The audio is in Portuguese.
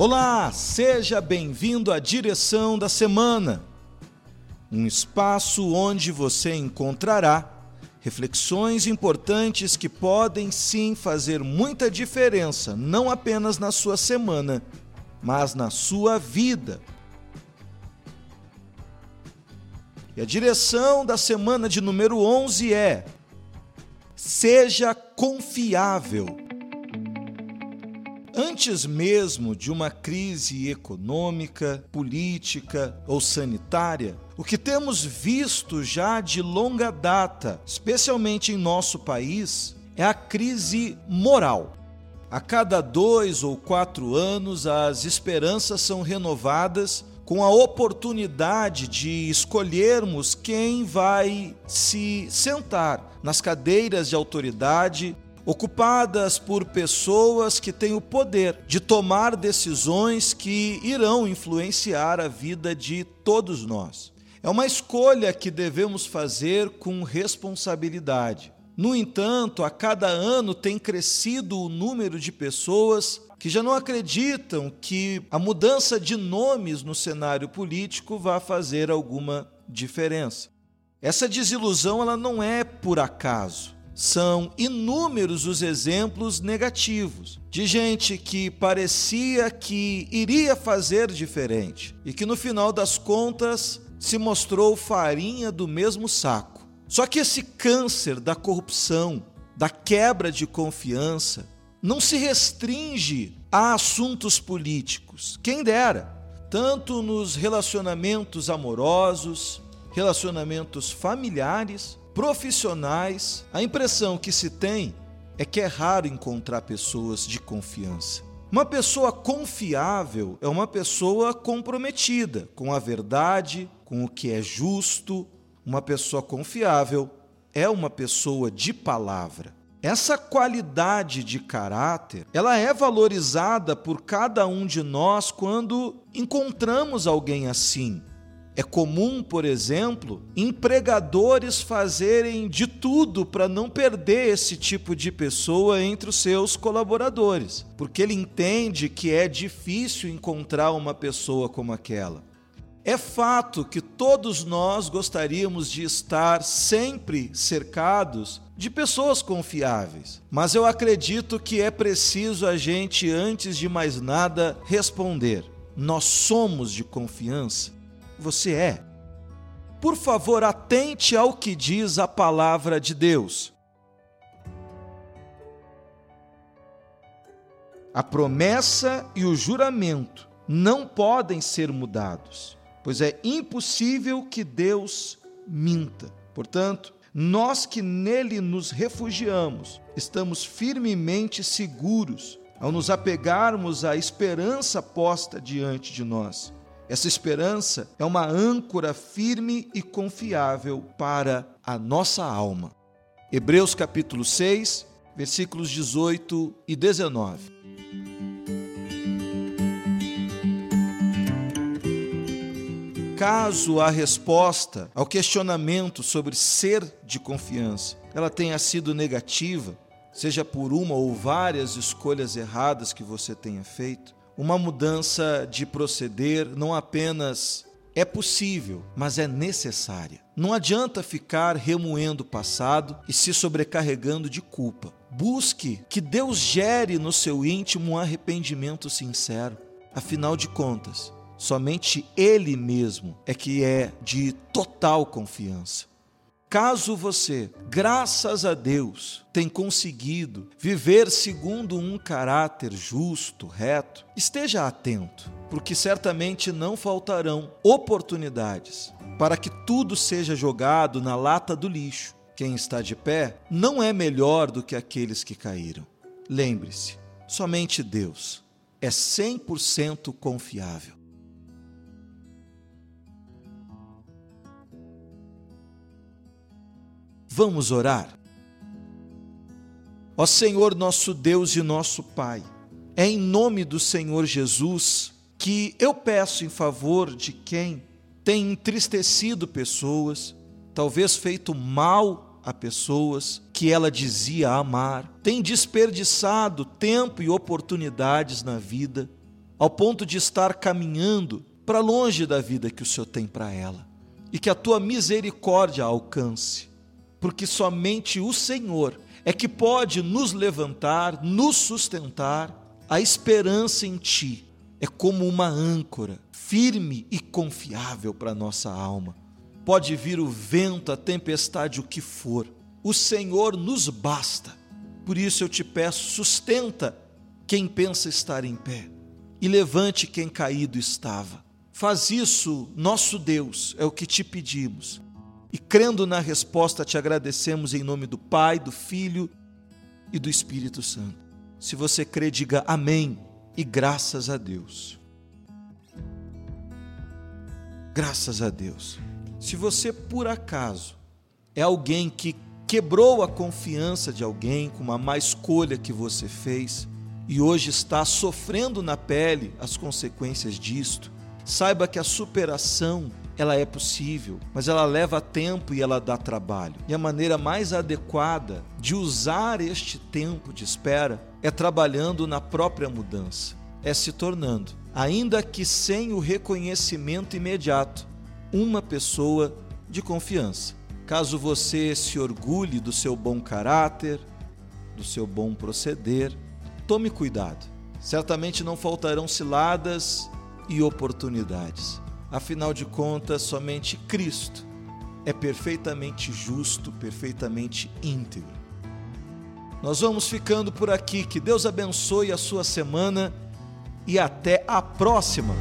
Olá, seja bem-vindo à Direção da Semana, um espaço onde você encontrará reflexões importantes que podem sim fazer muita diferença, não apenas na sua semana, mas na sua vida. E a direção da semana de número 11 é: seja confiável. Antes mesmo de uma crise econômica, política ou sanitária, o que temos visto já de longa data, especialmente em nosso país, é a crise moral. A cada dois ou quatro anos, as esperanças são renovadas com a oportunidade de escolhermos quem vai se sentar nas cadeiras de autoridade ocupadas por pessoas que têm o poder de tomar decisões que irão influenciar a vida de todos nós. É uma escolha que devemos fazer com responsabilidade. No entanto, a cada ano tem crescido o número de pessoas que já não acreditam que a mudança de nomes no cenário político vá fazer alguma diferença. Essa desilusão ela não é por acaso. São inúmeros os exemplos negativos de gente que parecia que iria fazer diferente e que no final das contas se mostrou farinha do mesmo saco. Só que esse câncer da corrupção, da quebra de confiança, não se restringe a assuntos políticos. Quem dera, tanto nos relacionamentos amorosos, relacionamentos familiares, profissionais, a impressão que se tem é que é raro encontrar pessoas de confiança. Uma pessoa confiável é uma pessoa comprometida com a verdade, com o que é justo. Uma pessoa confiável é uma pessoa de palavra. Essa qualidade de caráter, ela é valorizada por cada um de nós quando encontramos alguém assim. É comum, por exemplo, empregadores fazerem de tudo para não perder esse tipo de pessoa entre os seus colaboradores, porque ele entende que é difícil encontrar uma pessoa como aquela. É fato que todos nós gostaríamos de estar sempre cercados de pessoas confiáveis, mas eu acredito que é preciso a gente, antes de mais nada, responder: nós somos de confiança? Você é. Por favor, atente ao que diz a palavra de Deus. A promessa e o juramento não podem ser mudados, pois é impossível que Deus minta. Portanto, nós que nele nos refugiamos, estamos firmemente seguros ao nos apegarmos à esperança posta diante de nós. Essa esperança é uma âncora firme e confiável para a nossa alma. Hebreus capítulo 6, versículos 18 e 19. Caso a resposta ao questionamento sobre ser de confiança ela tenha sido negativa, seja por uma ou várias escolhas erradas que você tenha feito, uma mudança de proceder não apenas é possível, mas é necessária. Não adianta ficar remoendo o passado e se sobrecarregando de culpa. Busque que Deus gere no seu íntimo um arrependimento sincero. Afinal de contas, somente Ele mesmo é que é de total confiança. Caso você, graças a Deus, tenha conseguido viver segundo um caráter justo, reto, esteja atento, porque certamente não faltarão oportunidades para que tudo seja jogado na lata do lixo. Quem está de pé não é melhor do que aqueles que caíram. Lembre-se, somente Deus é 100% confiável. Vamos orar. Ó Senhor, nosso Deus e nosso Pai, é em nome do Senhor Jesus que eu peço em favor de quem tem entristecido pessoas, talvez feito mal a pessoas que ela dizia amar, tem desperdiçado tempo e oportunidades na vida, ao ponto de estar caminhando para longe da vida que o Senhor tem para ela. E que a tua misericórdia alcance, porque somente o Senhor é que pode nos levantar, nos sustentar. A esperança em Ti é como uma âncora firme e confiável para nossa alma. Pode vir o vento, a tempestade, o que for. O Senhor nos basta. Por isso eu te peço, sustenta quem pensa estar em pé e levante quem caído estava. Faz isso, nosso Deus, é o que te pedimos. E crendo na resposta, te agradecemos em nome do Pai, do Filho e do Espírito Santo. Se você crê, diga amém e graças a Deus. Graças a Deus. Se você por acaso é alguém que quebrou a confiança de alguém com uma má escolha que você fez, e hoje está sofrendo na pele as consequências disto, saiba que a superação ela é possível, mas ela leva tempo e ela dá trabalho. E a maneira mais adequada de usar este tempo de espera é trabalhando na própria mudança, é se tornando, ainda que sem o reconhecimento imediato, uma pessoa de confiança. Caso você se orgulhe do seu bom caráter, do seu bom proceder, Tome cuidado. Certamente não faltarão ciladas e oportunidades. Afinal de contas, somente Cristo é perfeitamente justo, perfeitamente íntegro. Nós vamos ficando por aqui. Que Deus abençoe a sua semana e até a próxima.